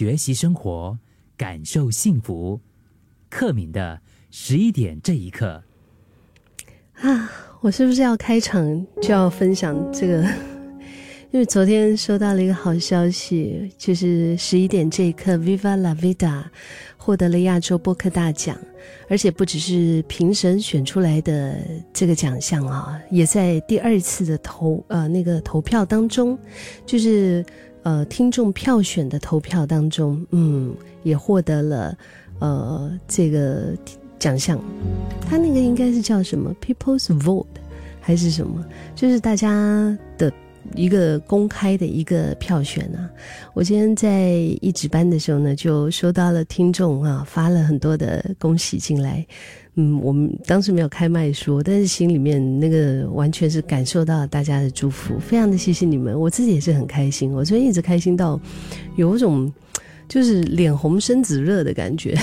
学习生活，感受幸福。克敏的十一点这一刻啊，我是不是要开场就要分享这个？因为昨天收到了一个好消息，就是十一点这一刻，Viva La Vida 获得了亚洲播客大奖，而且不只是评审选出来的这个奖项啊，也在第二次的投呃那个投票当中，就是呃听众票选的投票当中，嗯，也获得了呃这个奖项。他那个应该是叫什么 People's Vote 还是什么？就是大家的。一个公开的一个票选啊，我今天在一值班的时候呢，就收到了听众啊发了很多的恭喜进来，嗯，我们当时没有开麦说，但是心里面那个完全是感受到大家的祝福，非常的谢谢你们，我自己也是很开心，我昨天一直开心到有一种就是脸红身子热的感觉。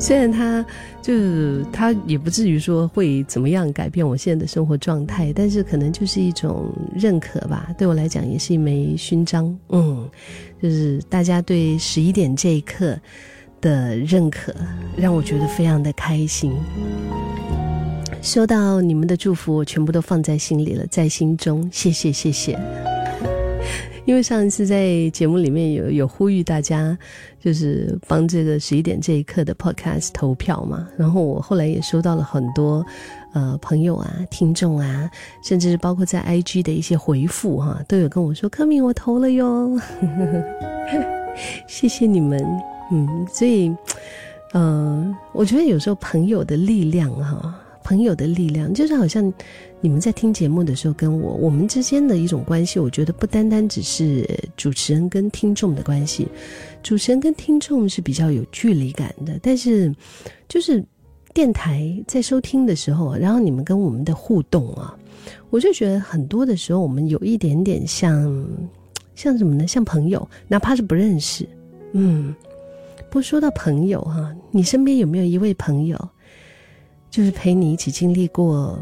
虽然他就是他也不至于说会怎么样改变我现在的生活状态，但是可能就是一种认可吧。对我来讲也是一枚勋章。嗯，就是大家对十一点这一刻的认可，让我觉得非常的开心。收到你们的祝福，我全部都放在心里了，在心中。谢谢，谢谢。因为上一次在节目里面有有呼吁大家，就是帮这个十一点这一刻的 podcast 投票嘛，然后我后来也收到了很多，呃，朋友啊、听众啊，甚至是包括在 IG 的一些回复哈，都有跟我说：“柯敏，我投了哟。”谢谢你们，嗯，所以，嗯，我觉得有时候朋友的力量哈。朋友的力量，就是好像你们在听节目的时候，跟我我们之间的一种关系，我觉得不单单只是主持人跟听众的关系，主持人跟听众是比较有距离感的，但是就是电台在收听的时候，然后你们跟我们的互动啊，我就觉得很多的时候，我们有一点点像像什么呢？像朋友，哪怕是不认识，嗯，不说到朋友哈，你身边有没有一位朋友？就是陪你一起经历过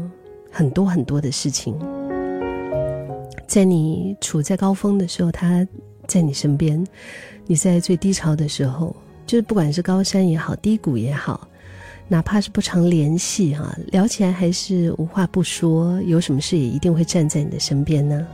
很多很多的事情，在你处在高峰的时候，他在你身边；你在最低潮的时候，就是不管是高山也好，低谷也好，哪怕是不常联系哈，聊起来还是无话不说，有什么事也一定会站在你的身边呢。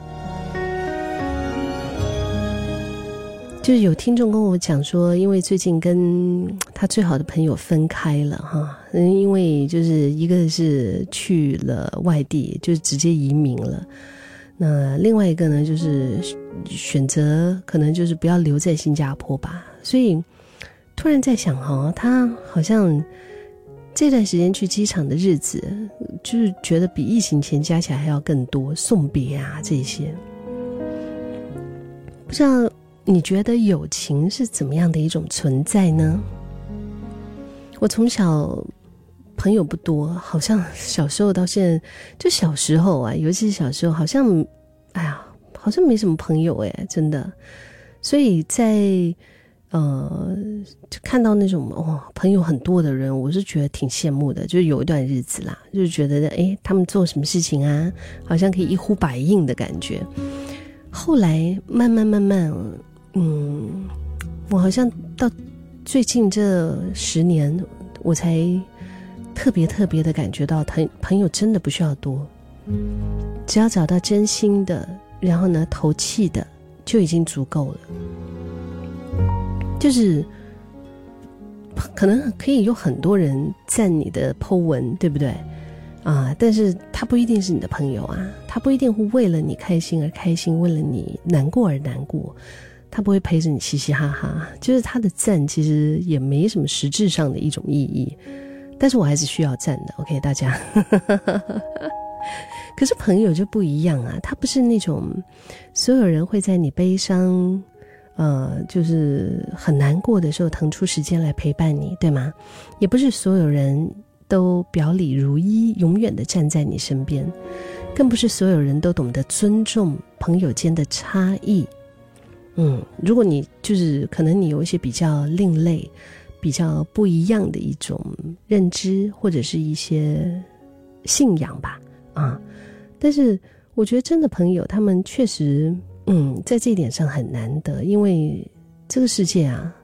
就是有听众跟我讲说，因为最近跟他最好的朋友分开了哈，嗯，因为就是一个是去了外地，就直接移民了，那另外一个呢，就是选择可能就是不要留在新加坡吧。所以突然在想哈，他好像这段时间去机场的日子，就是觉得比疫情前加起来还要更多送别啊这些，不知道。你觉得友情是怎么样的一种存在呢？我从小朋友不多，好像小时候到现在，就小时候啊，尤其是小时候，好像，哎呀，好像没什么朋友哎，真的。所以在呃，就看到那种哇，朋友很多的人，我是觉得挺羡慕的。就有一段日子啦，就觉得哎，他们做什么事情啊，好像可以一呼百应的感觉。后来慢慢慢慢。嗯，我好像到最近这十年，我才特别特别的感觉到，朋朋友真的不需要多，只要找到真心的，然后呢投气的，就已经足够了。就是可能可以有很多人赞你的 Po 文，对不对？啊，但是他不一定是你的朋友啊，他不一定会为了你开心而开心，为了你难过而难过。他不会陪着你嘻嘻哈哈，就是他的赞其实也没什么实质上的一种意义，但是我还是需要赞的。OK，大家。可是朋友就不一样啊，他不是那种所有人会在你悲伤，呃，就是很难过的时候腾出时间来陪伴你，对吗？也不是所有人都表里如一，永远的站在你身边，更不是所有人都懂得尊重朋友间的差异。嗯，如果你就是可能你有一些比较另类、比较不一样的一种认知或者是一些信仰吧，啊，但是我觉得真的朋友他们确实，嗯，在这一点上很难得，因为这个世界啊，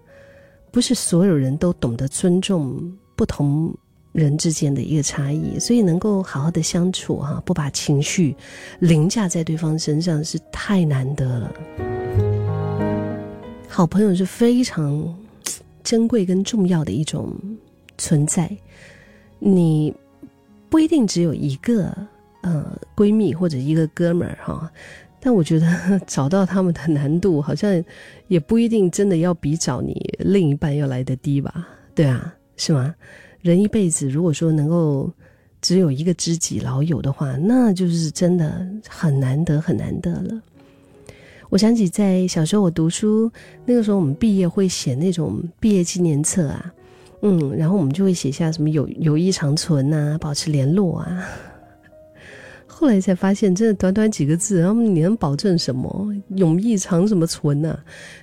不是所有人都懂得尊重不同人之间的一个差异，所以能够好好的相处哈，不把情绪凌驾在对方身上是太难得了。好朋友是非常珍贵跟重要的一种存在，你不一定只有一个呃闺蜜或者一个哥们儿哈。但我觉得找到他们的难度好像也不一定真的要比找你另一半要来的低吧？对啊，是吗？人一辈子如果说能够只有一个知己老友的话，那就是真的很难得很难得了。我想起在小时候我读书那个时候，我们毕业会写那种毕业纪念册啊，嗯，然后我们就会写下什么友友谊长存啊，保持联络啊。后来才发现，真的短短几个字，然后你能保证什么？永义长什么存呢？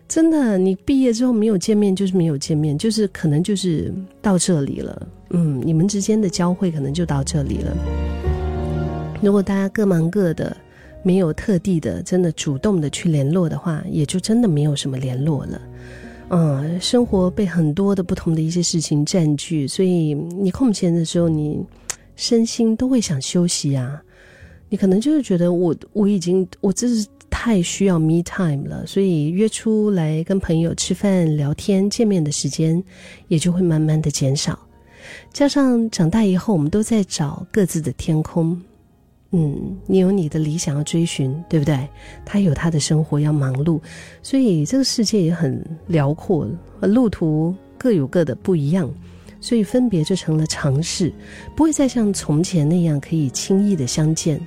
真的，你毕业之后没有见面，就是没有见面，就是可能就是到这里了。嗯，你们之间的交汇可能就到这里了。如果大家各忙各的，没有特地的真的主动的去联络的话，也就真的没有什么联络了。嗯，生活被很多的不同的一些事情占据，所以你空闲的时候，你身心都会想休息啊。你可能就是觉得我我已经我这是太需要 me time 了，所以约出来跟朋友吃饭、聊天、见面的时间也就会慢慢的减少。加上长大以后，我们都在找各自的天空。嗯，你有你的理想要追寻，对不对？他有他的生活要忙碌，所以这个世界也很辽阔，路途各有各的不一样。所以分别就成了常事，不会再像从前那样可以轻易的相见。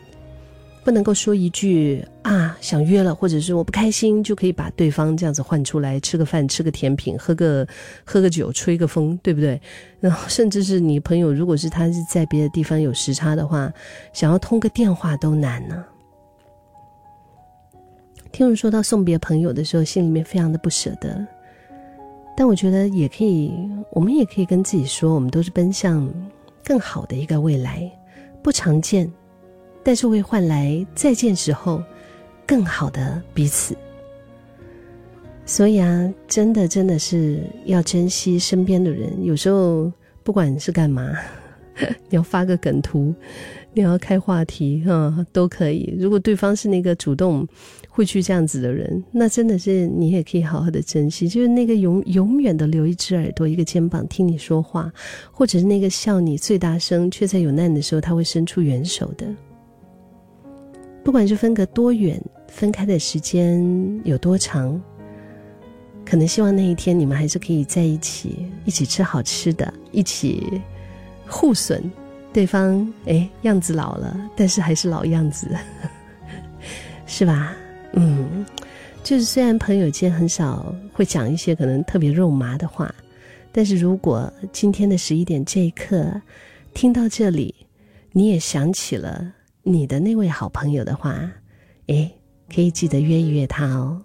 不能够说一句啊想约了，或者是我不开心，就可以把对方这样子换出来吃个饭、吃个甜品、喝个喝个酒、吹个风，对不对？然后甚至是你朋友，如果是他是在别的地方有时差的话，想要通个电话都难呢。听人说到送别朋友的时候，心里面非常的不舍得，但我觉得也可以，我们也可以跟自己说，我们都是奔向更好的一个未来，不常见。但是会换来再见时候更好的彼此，所以啊，真的真的是要珍惜身边的人。有时候不管是干嘛，你要发个梗图，你要开话题啊，都可以。如果对方是那个主动会去这样子的人，那真的是你也可以好好的珍惜。就是那个永永远的留一只耳朵、一个肩膀听你说话，或者是那个笑你最大声，却在有难的时候他会伸出援手的。不管是分隔多远，分开的时间有多长，可能希望那一天你们还是可以在一起，一起吃好吃的，一起互损对方。哎，样子老了，但是还是老样子，是吧？嗯，就是虽然朋友间很少会讲一些可能特别肉麻的话，但是如果今天的十一点这一刻听到这里，你也想起了。你的那位好朋友的话，诶，可以记得约一约他哦。